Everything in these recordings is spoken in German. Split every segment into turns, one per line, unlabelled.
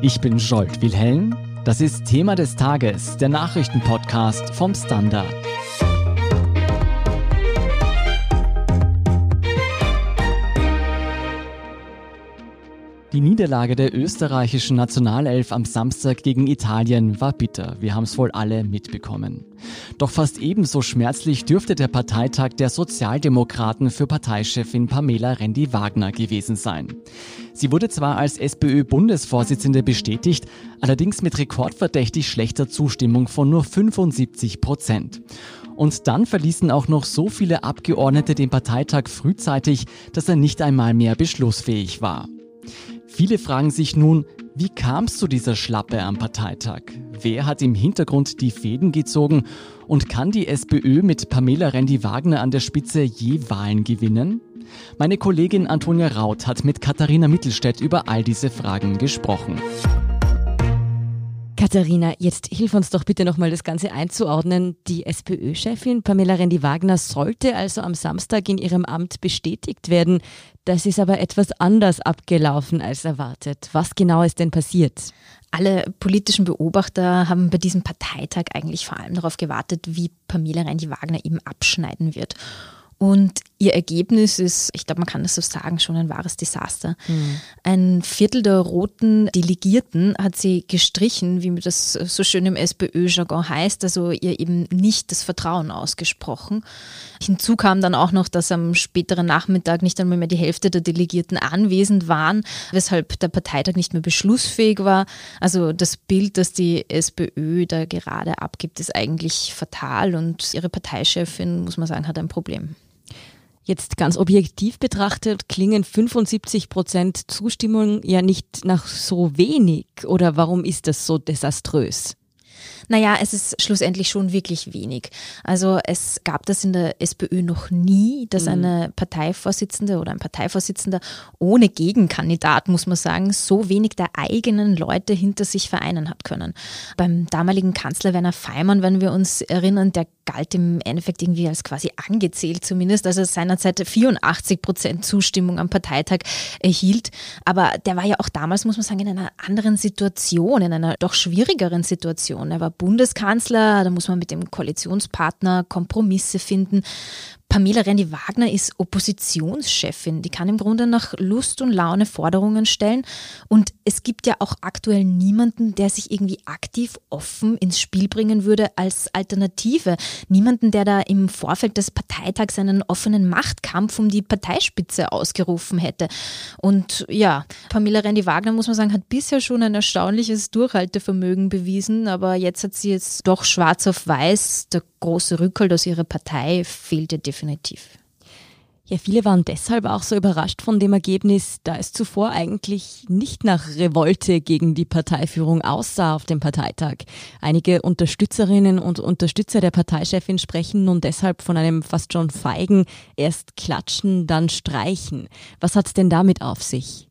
Ich bin Scholt Wilhelm. Das ist Thema des Tages, der Nachrichtenpodcast vom Standard. Die Niederlage der österreichischen Nationalelf am Samstag gegen Italien war bitter. Wir haben es wohl alle mitbekommen. Doch fast ebenso schmerzlich dürfte der Parteitag der Sozialdemokraten für Parteichefin Pamela Rendi-Wagner gewesen sein. Sie wurde zwar als SPÖ-Bundesvorsitzende bestätigt, allerdings mit rekordverdächtig schlechter Zustimmung von nur 75 Prozent. Und dann verließen auch noch so viele Abgeordnete den Parteitag frühzeitig, dass er nicht einmal mehr beschlussfähig war. Viele fragen sich nun, wie kam es zu dieser Schlappe am Parteitag? Wer hat im Hintergrund die Fäden gezogen? Und kann die SPÖ mit Pamela Rendi-Wagner an der Spitze je Wahlen gewinnen? Meine Kollegin Antonia Raut hat mit Katharina Mittelstädt über all diese Fragen gesprochen.
Katharina, jetzt hilf uns doch bitte nochmal das Ganze einzuordnen. Die SPÖ-Chefin Pamela Rendi-Wagner sollte also am Samstag in ihrem Amt bestätigt werden. Das ist aber etwas anders abgelaufen als erwartet. Was genau ist denn passiert?
Alle politischen Beobachter haben bei diesem Parteitag eigentlich vor allem darauf gewartet, wie Pamela Rendi-Wagner eben abschneiden wird. Und ihr Ergebnis ist, ich glaube, man kann das so sagen, schon ein wahres Desaster. Mhm. Ein Viertel der roten Delegierten hat sie gestrichen, wie das so schön im SPÖ-Jargon heißt, also ihr eben nicht das Vertrauen ausgesprochen. Hinzu kam dann auch noch, dass am späteren Nachmittag nicht einmal mehr die Hälfte der Delegierten anwesend waren, weshalb der Parteitag nicht mehr beschlussfähig war. Also das Bild, das die SPÖ da gerade abgibt, ist eigentlich fatal und ihre Parteichefin, muss man sagen, hat ein Problem.
Jetzt ganz objektiv betrachtet klingen 75 Prozent Zustimmung ja nicht nach so wenig. Oder warum ist das so desaströs?
Naja, es ist schlussendlich schon wirklich wenig. Also es gab das in der SPÖ noch nie, dass mhm. eine Parteivorsitzende oder ein Parteivorsitzender ohne Gegenkandidat, muss man sagen, so wenig der eigenen Leute hinter sich vereinen hat können. Beim damaligen Kanzler Werner Feimann, wenn wir uns erinnern, der galt im Endeffekt irgendwie als quasi angezählt zumindest, also seinerzeit 84 Prozent Zustimmung am Parteitag erhielt. Aber der war ja auch damals, muss man sagen, in einer anderen Situation, in einer doch schwierigeren Situation. Er war Bundeskanzler, da muss man mit dem Koalitionspartner Kompromisse finden. Pamela Rendi-Wagner ist Oppositionschefin. Die kann im Grunde nach Lust und Laune Forderungen stellen. Und es gibt ja auch aktuell niemanden, der sich irgendwie aktiv offen ins Spiel bringen würde als Alternative. Niemanden, der da im Vorfeld des Parteitags einen offenen Machtkampf um die Parteispitze ausgerufen hätte. Und ja, Pamela Rendi-Wagner, muss man sagen, hat bisher schon ein erstaunliches Durchhaltevermögen bewiesen. Aber jetzt hat sie jetzt doch schwarz auf weiß. Der große Rückhalt aus ihrer Partei fehlte definitiv.
Ja, viele waren deshalb auch so überrascht von dem Ergebnis, da es zuvor eigentlich nicht nach Revolte gegen die Parteiführung aussah auf dem Parteitag. Einige Unterstützerinnen und Unterstützer der Parteichefin sprechen nun deshalb von einem fast schon feigen erst klatschen, dann streichen. Was hat's denn damit auf sich?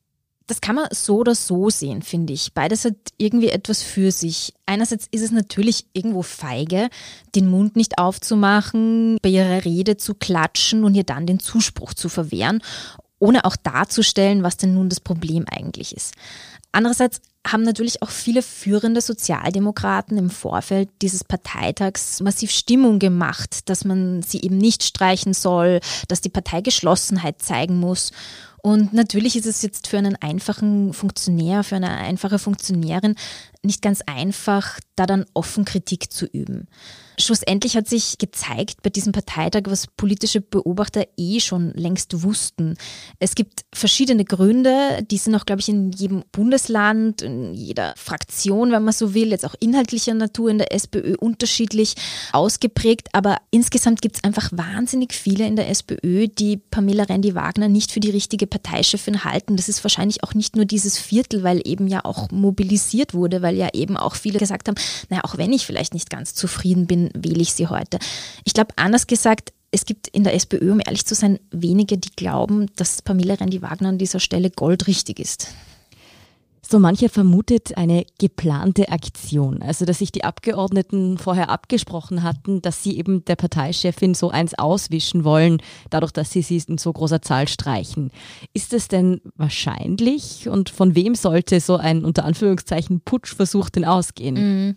Das kann man so oder so sehen, finde ich. Beides hat irgendwie etwas für sich. Einerseits ist es natürlich irgendwo feige, den Mund nicht aufzumachen, bei ihrer Rede zu klatschen und ihr dann den Zuspruch zu verwehren, ohne auch darzustellen, was denn nun das Problem eigentlich ist. Andererseits haben natürlich auch viele führende Sozialdemokraten im Vorfeld dieses Parteitags massiv Stimmung gemacht, dass man sie eben nicht streichen soll, dass die Partei Geschlossenheit zeigen muss. Und natürlich ist es jetzt für einen einfachen Funktionär, für eine einfache Funktionärin nicht ganz einfach, da dann offen Kritik zu üben. Schlussendlich hat sich gezeigt bei diesem Parteitag, was politische Beobachter eh schon längst wussten. Es gibt verschiedene Gründe, die sind auch, glaube ich, in jedem Bundesland, in jeder Fraktion, wenn man so will, jetzt auch inhaltlicher Natur in der SPÖ unterschiedlich ausgeprägt. Aber insgesamt gibt es einfach wahnsinnig viele in der SPÖ, die Pamela Rendi-Wagner nicht für die richtige Parteichefin halten. Das ist wahrscheinlich auch nicht nur dieses Viertel, weil eben ja auch mobilisiert wurde, weil ja eben auch viele gesagt haben, naja, auch wenn ich vielleicht nicht ganz zufrieden bin, wähle ich sie heute. Ich glaube, anders gesagt, es gibt in der SPÖ, um ehrlich zu sein, wenige, die glauben, dass Pamela Rendi-Wagner an dieser Stelle goldrichtig ist.
So mancher vermutet eine geplante Aktion, also dass sich die Abgeordneten vorher abgesprochen hatten, dass sie eben der Parteichefin so eins auswischen wollen, dadurch, dass sie sie in so großer Zahl streichen. Ist es denn wahrscheinlich und von wem sollte so ein unter Anführungszeichen Putschversuch denn ausgehen?
Mhm.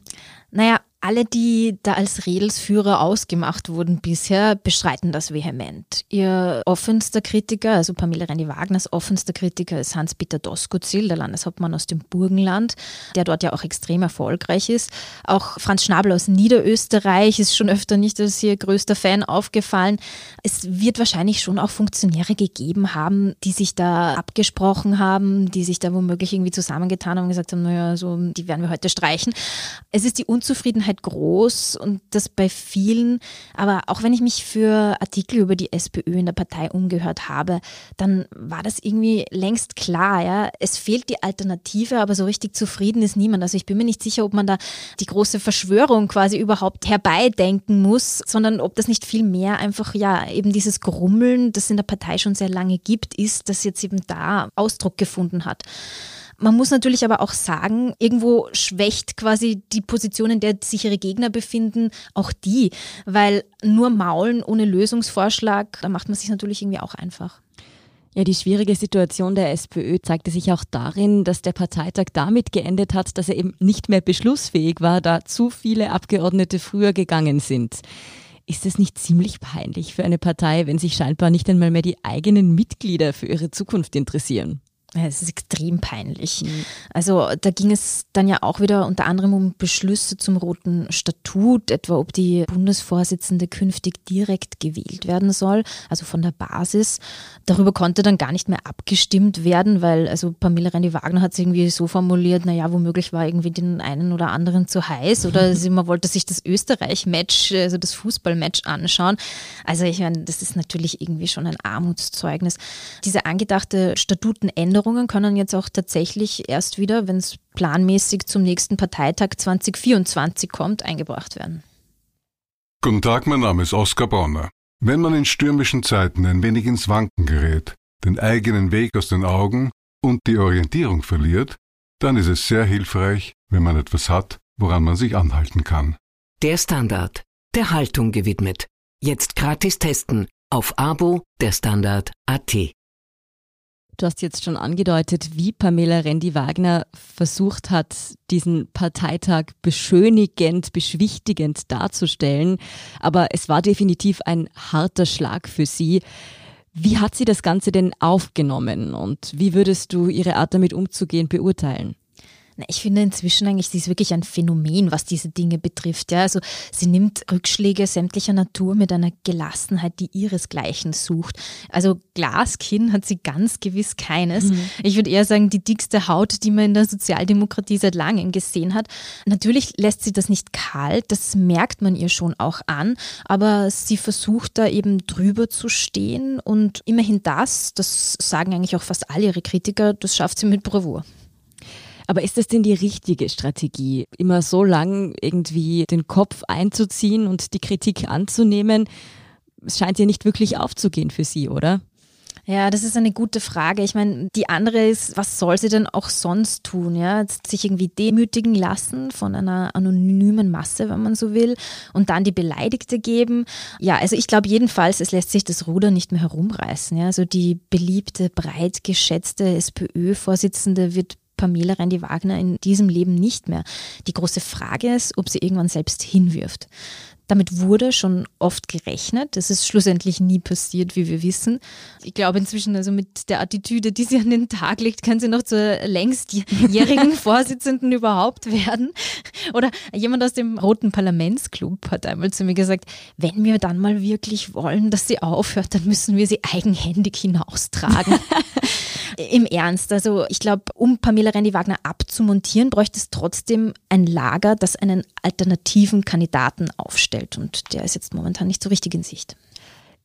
Naja, alle, die da als Redelsführer ausgemacht wurden bisher, bestreiten das vehement. Ihr offenster Kritiker, also Pamela Rendi-Wagners offenster Kritiker ist Hans-Peter Doskozil, der Landeshauptmann aus dem Burgenland, der dort ja auch extrem erfolgreich ist. Auch Franz Schnabel aus Niederösterreich ist schon öfter nicht als ihr größter Fan aufgefallen. Es wird wahrscheinlich schon auch Funktionäre gegeben haben, die sich da abgesprochen haben, die sich da womöglich irgendwie zusammengetan haben und gesagt haben, naja, so, die werden wir heute streichen. Es ist die Unzufriedenheit Unsicherheit groß und das bei vielen. Aber auch wenn ich mich für Artikel über die SPÖ in der Partei umgehört habe, dann war das irgendwie längst klar. Ja? Es fehlt die Alternative, aber so richtig zufrieden ist niemand. Also ich bin mir nicht sicher, ob man da die große Verschwörung quasi überhaupt herbeidenken muss, sondern ob das nicht viel mehr einfach ja eben dieses Grummeln, das in der Partei schon sehr lange gibt, ist, das jetzt eben da Ausdruck gefunden hat. Man muss natürlich aber auch sagen, irgendwo schwächt quasi die Position, in der sich ihre Gegner befinden, auch die, weil nur maulen ohne Lösungsvorschlag, da macht man sich natürlich irgendwie auch einfach.
Ja, die schwierige Situation der SPÖ zeigte sich auch darin, dass der Parteitag damit geendet hat, dass er eben nicht mehr beschlussfähig war, da zu viele Abgeordnete früher gegangen sind. Ist es nicht ziemlich peinlich für eine Partei, wenn sich scheinbar nicht einmal mehr die eigenen Mitglieder für ihre Zukunft interessieren?
Es ist extrem peinlich. Mhm. Also da ging es dann ja auch wieder unter anderem um Beschlüsse zum roten Statut, etwa ob die Bundesvorsitzende künftig direkt gewählt werden soll, also von der Basis. Darüber konnte dann gar nicht mehr abgestimmt werden, weil also Pamela Rendi-Wagner hat es irgendwie so formuliert, naja, womöglich war irgendwie den einen oder anderen zu heiß oder sie, man wollte sich das Österreich-Match, also das Fußball-Match anschauen. Also ich meine, das ist natürlich irgendwie schon ein Armutszeugnis. Diese angedachte Statutenänderung Änderungen können jetzt auch tatsächlich erst wieder, wenn es planmäßig zum nächsten Parteitag 2024 kommt, eingebracht werden.
Guten Tag, mein Name ist Oskar Bronner. Wenn man in stürmischen Zeiten ein wenig ins Wanken gerät, den eigenen Weg aus den Augen und die Orientierung verliert, dann ist es sehr hilfreich, wenn man etwas hat, woran man sich anhalten kann.
Der Standard, der Haltung gewidmet. Jetzt gratis testen auf Abo der Standard AT.
Du hast jetzt schon angedeutet, wie Pamela Rendi-Wagner versucht hat, diesen Parteitag beschönigend, beschwichtigend darzustellen. Aber es war definitiv ein harter Schlag für sie. Wie hat sie das Ganze denn aufgenommen und wie würdest du ihre Art damit umzugehen beurteilen?
Ich finde inzwischen eigentlich, sie ist wirklich ein Phänomen, was diese Dinge betrifft. Ja, also sie nimmt Rückschläge sämtlicher Natur mit einer Gelassenheit, die ihresgleichen sucht. Also Glaskinn hat sie ganz gewiss keines. Mhm. Ich würde eher sagen, die dickste Haut, die man in der Sozialdemokratie seit langem gesehen hat. Natürlich lässt sie das nicht kalt, das merkt man ihr schon auch an, aber sie versucht da eben drüber zu stehen und immerhin das, das sagen eigentlich auch fast alle ihre Kritiker, das schafft sie mit Bravour.
Aber ist das denn die richtige Strategie, immer so lang irgendwie den Kopf einzuziehen und die Kritik anzunehmen? Es scheint ja nicht wirklich aufzugehen für Sie, oder?
Ja, das ist eine gute Frage. Ich meine, die andere ist, was soll sie denn auch sonst tun? Ja, sich irgendwie demütigen lassen von einer anonymen Masse, wenn man so will, und dann die Beleidigte geben. Ja, also ich glaube jedenfalls, es lässt sich das Ruder nicht mehr herumreißen. Ja, also die beliebte, breit geschätzte SPÖ-Vorsitzende wird Pamela Rendi-Wagner in diesem Leben nicht mehr. Die große Frage ist, ob sie irgendwann selbst hinwirft. Damit wurde schon oft gerechnet. Das ist schlussendlich nie passiert, wie wir wissen. Ich glaube inzwischen, also mit der Attitüde, die sie an den Tag legt, kann sie noch zur längstjährigen Vorsitzenden überhaupt werden. Oder jemand aus dem Roten Parlamentsclub hat einmal zu mir gesagt, wenn wir dann mal wirklich wollen, dass sie aufhört, dann müssen wir sie eigenhändig hinaustragen. Im Ernst, also ich glaube, um Pamela Rendi-Wagner abzumontieren, bräuchte es trotzdem ein Lager, das einen alternativen Kandidaten aufstellt. Und der ist jetzt momentan nicht so richtig in Sicht.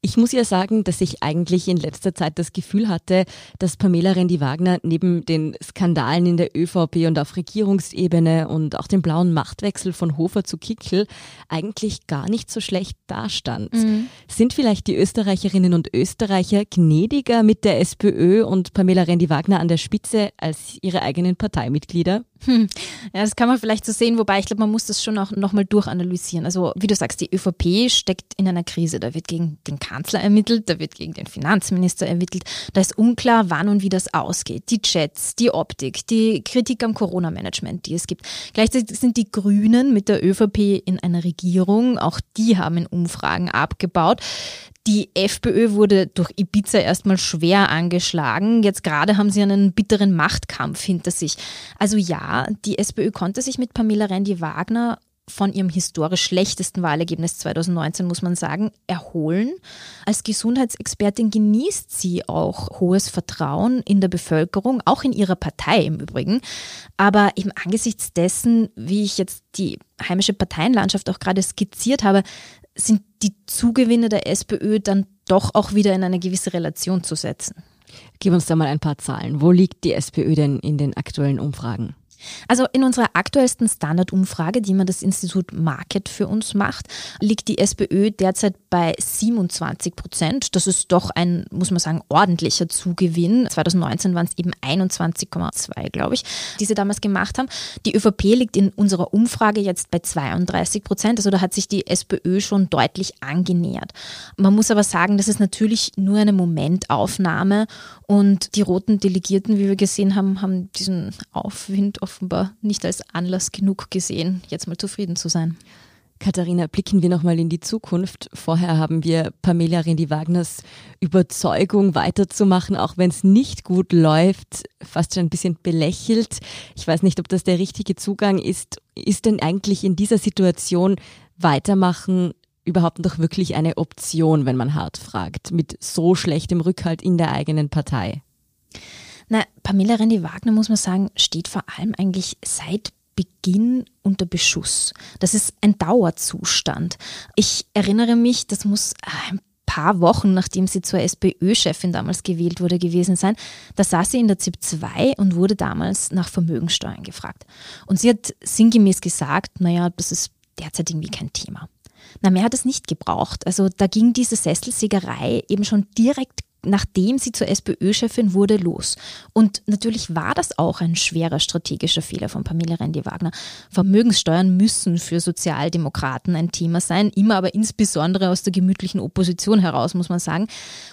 Ich muss ja sagen, dass ich eigentlich in letzter Zeit das Gefühl hatte, dass Pamela Rendi-Wagner neben den Skandalen in der ÖVP und auf Regierungsebene und auch dem blauen Machtwechsel von Hofer zu Kickel eigentlich gar nicht so schlecht dastand. Mhm. Sind vielleicht die Österreicherinnen und Österreicher gnädiger mit der SPÖ und Pamela Rendi-Wagner an der Spitze als ihre eigenen Parteimitglieder?
Hm. Ja, das kann man vielleicht so sehen, wobei ich glaube, man muss das schon auch nochmal durchanalysieren. Also wie du sagst, die ÖVP steckt in einer Krise. Da wird gegen den Kanzler ermittelt, da wird gegen den Finanzminister ermittelt. Da ist unklar, wann und wie das ausgeht. Die Chats, die Optik, die Kritik am Corona-Management, die es gibt. Gleichzeitig sind die Grünen mit der ÖVP in einer Regierung. Auch die haben in Umfragen abgebaut. Die FPÖ wurde durch Ibiza erstmal schwer angeschlagen. Jetzt gerade haben sie einen bitteren Machtkampf hinter sich. Also ja, die SPÖ konnte sich mit Pamela Rendi-Wagner von ihrem historisch schlechtesten Wahlergebnis 2019, muss man sagen, erholen. Als Gesundheitsexpertin genießt sie auch hohes Vertrauen in der Bevölkerung, auch in ihrer Partei im Übrigen. Aber eben angesichts dessen, wie ich jetzt die heimische Parteienlandschaft auch gerade skizziert habe, sind die Zugewinne der SPÖ dann doch auch wieder in eine gewisse Relation zu setzen.
Gib uns da mal ein paar Zahlen. Wo liegt die SPÖ denn in den aktuellen Umfragen?
Also in unserer aktuellsten Standardumfrage, die man das Institut Market für uns macht, liegt die SPÖ derzeit bei 27 Prozent. Das ist doch ein, muss man sagen, ordentlicher Zugewinn. 2019 waren es eben 21,2, glaube ich, die sie damals gemacht haben. Die ÖVP liegt in unserer Umfrage jetzt bei 32 Prozent. Also da hat sich die SPÖ schon deutlich angenähert. Man muss aber sagen, das ist natürlich nur eine Momentaufnahme und die roten Delegierten, wie wir gesehen haben, haben diesen Aufwind offenbar nicht als Anlass genug gesehen, jetzt mal zufrieden zu sein.
Katharina, blicken wir nochmal in die Zukunft. Vorher haben wir Pamela Rendi-Wagners Überzeugung weiterzumachen, auch wenn es nicht gut läuft, fast schon ein bisschen belächelt. Ich weiß nicht, ob das der richtige Zugang ist. Ist denn eigentlich in dieser Situation weitermachen überhaupt noch wirklich eine Option, wenn man hart fragt, mit so schlechtem Rückhalt in der eigenen Partei?
Na, Pamela Rendi-Wagner, muss man sagen, steht vor allem eigentlich seit Beginn unter Beschuss. Das ist ein Dauerzustand. Ich erinnere mich, das muss ein paar Wochen, nachdem sie zur SPÖ-Chefin damals gewählt wurde, gewesen sein. Da saß sie in der ZIP 2 und wurde damals nach Vermögensteuern gefragt. Und sie hat sinngemäß gesagt, naja, das ist derzeit irgendwie kein Thema. Na, mehr hat es nicht gebraucht. Also da ging diese Sesselsägerei eben schon direkt nachdem sie zur SPÖ-Chefin wurde, los. Und natürlich war das auch ein schwerer strategischer Fehler von Pamela Rendi-Wagner. Vermögenssteuern müssen für Sozialdemokraten ein Thema sein, immer aber insbesondere aus der gemütlichen Opposition heraus, muss man sagen.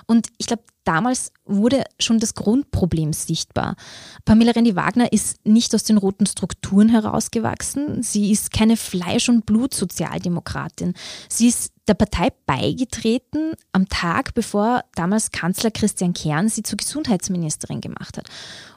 Und ich glaube, damals wurde schon das Grundproblem sichtbar. Pamela Rendi-Wagner ist nicht aus den roten Strukturen herausgewachsen. Sie ist keine Fleisch- und Blut-Sozialdemokratin. Sie ist der Partei beigetreten am Tag, bevor damals Kanzler Christian Kern sie zur Gesundheitsministerin gemacht hat.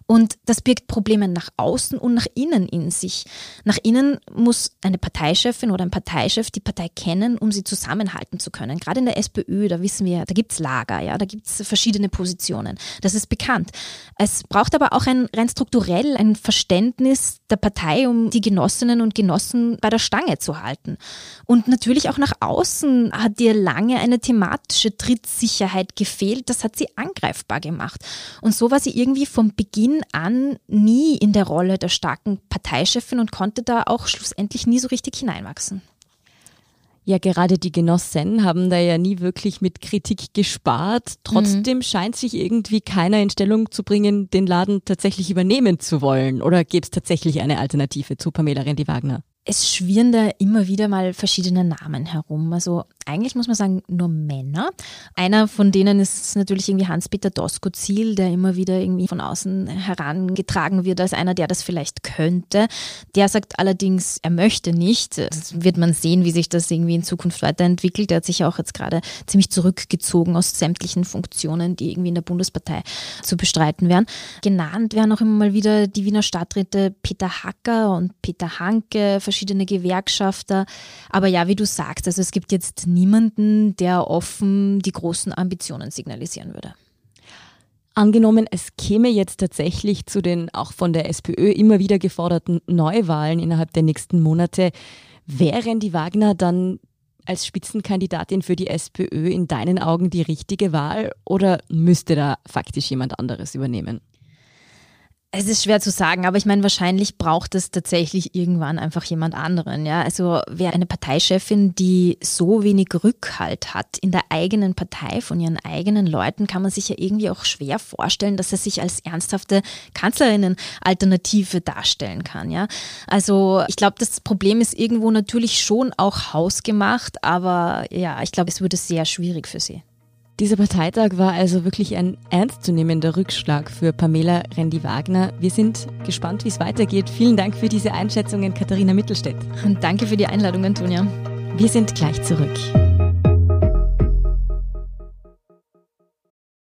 Und das birgt Probleme nach außen und nach innen in sich. Nach innen muss eine Parteichefin oder ein Parteichef die Partei kennen, um sie zusammenhalten zu können. Gerade in der SPÖ, da wissen wir, da gibt's Lager, ja, da gibt's verschiedene Positionen. Das ist bekannt. Es braucht aber auch ein rein strukturell ein Verständnis der Partei, um die Genossinnen und Genossen bei der Stange zu halten. Und natürlich auch nach außen hat ihr lange eine thematische Trittsicherheit gefehlt. Das hat sie angreifbar gemacht. Und so war sie irgendwie vom Beginn Beginn an nie in der Rolle der starken Parteichefin und konnte da auch schlussendlich nie so richtig hineinwachsen.
Ja, gerade die Genossen haben da ja nie wirklich mit Kritik gespart. Trotzdem mhm. scheint sich irgendwie keiner in Stellung zu bringen, den Laden tatsächlich übernehmen zu wollen. Oder gibt es tatsächlich eine Alternative zu Pamela Rendi-Wagner?
Es schwirren da immer wieder mal verschiedene Namen herum. Also eigentlich muss man sagen, nur Männer. Einer von denen ist natürlich irgendwie Hans-Peter Doskozil, der immer wieder irgendwie von außen herangetragen wird als einer, der das vielleicht könnte. Der sagt allerdings, er möchte nicht. Das wird man sehen, wie sich das irgendwie in Zukunft weiterentwickelt. Er hat sich auch jetzt gerade ziemlich zurückgezogen aus sämtlichen Funktionen, die irgendwie in der Bundespartei zu bestreiten wären. Genannt werden auch immer mal wieder die Wiener Stadträte Peter Hacker und Peter Hanke, verschiedene Gewerkschafter. Aber ja, wie du sagst, also es gibt jetzt niemanden, der offen die großen Ambitionen signalisieren würde.
Angenommen, es käme jetzt tatsächlich zu den auch von der SPÖ immer wieder geforderten Neuwahlen innerhalb der nächsten Monate, wären die Wagner dann als Spitzenkandidatin für die SPÖ in deinen Augen die richtige Wahl oder müsste da faktisch jemand anderes übernehmen?
Es ist schwer zu sagen, aber ich meine, wahrscheinlich braucht es tatsächlich irgendwann einfach jemand anderen. Ja? Also wer eine Parteichefin, die so wenig Rückhalt hat in der eigenen Partei von ihren eigenen Leuten, kann man sich ja irgendwie auch schwer vorstellen, dass er sich als ernsthafte Kanzlerinnen-Alternative darstellen kann. Ja? Also ich glaube, das Problem ist irgendwo natürlich schon auch hausgemacht, aber ja, ich glaube, es würde sehr schwierig für sie.
Dieser Parteitag war also wirklich ein ernstzunehmender Rückschlag für Pamela Rendi-Wagner. Wir sind gespannt, wie es weitergeht. Vielen Dank für diese Einschätzungen, Katharina Mittelstädt.
Und danke für die Einladung, Antonia.
Wir sind gleich zurück.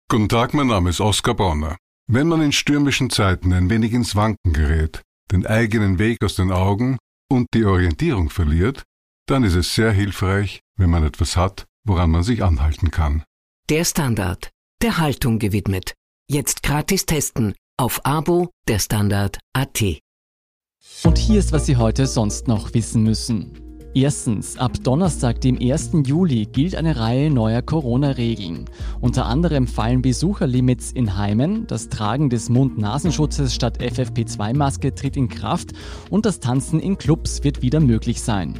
Guten Tag, mein Name ist Oskar Bonner. Wenn man in stürmischen Zeiten ein wenig ins Wanken gerät, den eigenen Weg aus den Augen und die Orientierung verliert, dann ist es sehr hilfreich, wenn man etwas hat, woran man sich anhalten kann.
Der Standard, der Haltung gewidmet. Jetzt gratis testen auf Abo der Standard AT.
Und hier ist, was Sie heute sonst noch wissen müssen. Erstens, ab Donnerstag, dem 1. Juli, gilt eine Reihe neuer Corona-Regeln. Unter anderem fallen Besucherlimits in Heimen, das Tragen des Mund-Nasenschutzes statt FFP2-Maske tritt in Kraft und das Tanzen in Clubs wird wieder möglich sein.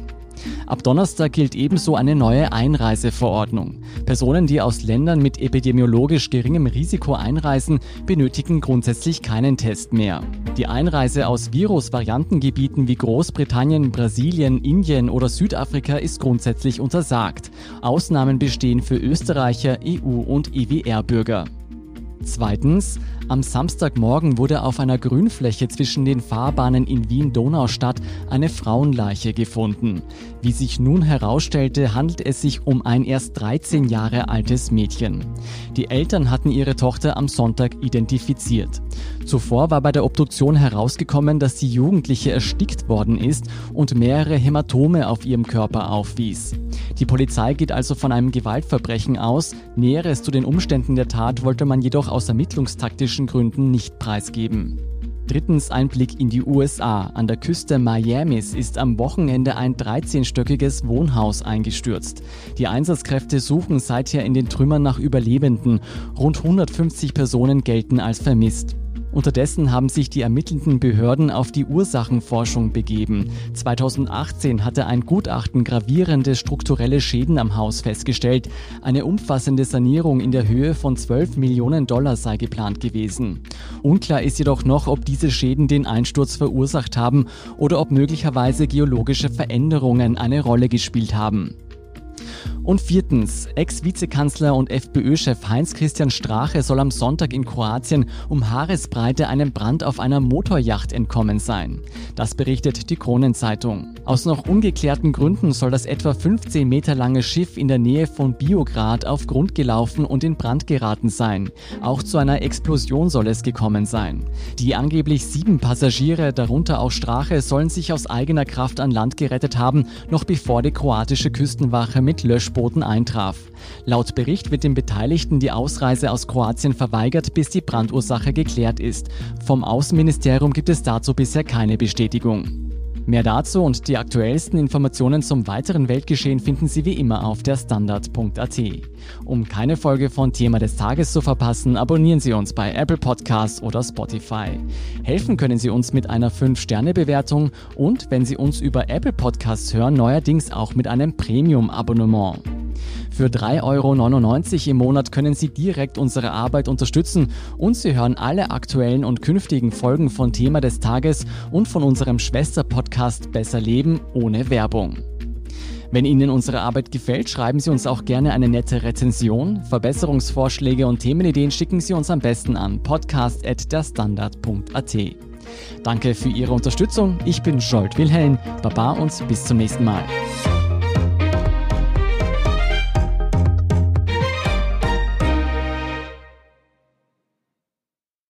Ab Donnerstag gilt ebenso eine neue Einreiseverordnung. Personen, die aus Ländern mit epidemiologisch geringem Risiko einreisen, benötigen grundsätzlich keinen Test mehr. Die Einreise aus Virusvariantengebieten wie Großbritannien, Brasilien, Indien oder Südafrika ist grundsätzlich untersagt. Ausnahmen bestehen für Österreicher, EU- und EWR-Bürger. Zweitens, am Samstagmorgen wurde auf einer Grünfläche zwischen den Fahrbahnen in Wien-Donaustadt eine Frauenleiche gefunden. Wie sich nun herausstellte, handelt es sich um ein erst 13 Jahre altes Mädchen. Die Eltern hatten ihre Tochter am Sonntag identifiziert. Zuvor war bei der Obduktion herausgekommen, dass die Jugendliche erstickt worden ist und mehrere Hämatome auf ihrem Körper aufwies. Die Polizei geht also von einem Gewaltverbrechen aus. Näheres zu den Umständen der Tat wollte man jedoch aus ermittlungstaktischen Gründen nicht preisgeben. Drittens ein Blick in die USA. An der Küste Miamis ist am Wochenende ein 13-stöckiges Wohnhaus eingestürzt. Die Einsatzkräfte suchen seither in den Trümmern nach Überlebenden. Rund 150 Personen gelten als vermisst. Unterdessen haben sich die ermittelnden Behörden auf die Ursachenforschung begeben. 2018 hatte ein Gutachten gravierende strukturelle Schäden am Haus festgestellt. Eine umfassende Sanierung in der Höhe von 12 Millionen Dollar sei geplant gewesen. Unklar ist jedoch noch, ob diese Schäden den Einsturz verursacht haben oder ob möglicherweise geologische Veränderungen eine Rolle gespielt haben. Und viertens, Ex-Vizekanzler und FPÖ-Chef Heinz-Christian Strache soll am Sonntag in Kroatien um Haaresbreite einem Brand auf einer Motorjacht entkommen sein. Das berichtet die Kronenzeitung. Aus noch ungeklärten Gründen soll das etwa 15 Meter lange Schiff in der Nähe von Biograd auf Grund gelaufen und in Brand geraten sein. Auch zu einer Explosion soll es gekommen sein. Die angeblich sieben Passagiere, darunter auch Strache, sollen sich aus eigener Kraft an Land gerettet haben, noch bevor die kroatische Küstenwache mit Löschbooten Verboten eintraf. Laut Bericht wird den Beteiligten die Ausreise aus Kroatien verweigert, bis die Brandursache geklärt ist. Vom Außenministerium gibt es dazu bisher keine Bestätigung. Mehr dazu und die aktuellsten Informationen zum weiteren Weltgeschehen finden Sie wie immer auf der Standard.at. Um keine Folge von Thema des Tages zu verpassen, abonnieren Sie uns bei Apple Podcasts oder Spotify. Helfen können Sie uns mit einer 5-Sterne-Bewertung und wenn Sie uns über Apple Podcasts hören, neuerdings auch mit einem Premium-Abonnement. Für 3,99 Euro im Monat können Sie direkt unsere Arbeit unterstützen und Sie hören alle aktuellen und künftigen Folgen von Thema des Tages und von unserem Schwester-Podcast Besser Leben ohne Werbung. Wenn Ihnen unsere Arbeit gefällt, schreiben Sie uns auch gerne eine nette Rezension. Verbesserungsvorschläge und Themenideen schicken Sie uns am besten an podcast.derstandard.at. Danke für Ihre Unterstützung. Ich bin Jolt Wilhelm. Baba und bis zum nächsten Mal.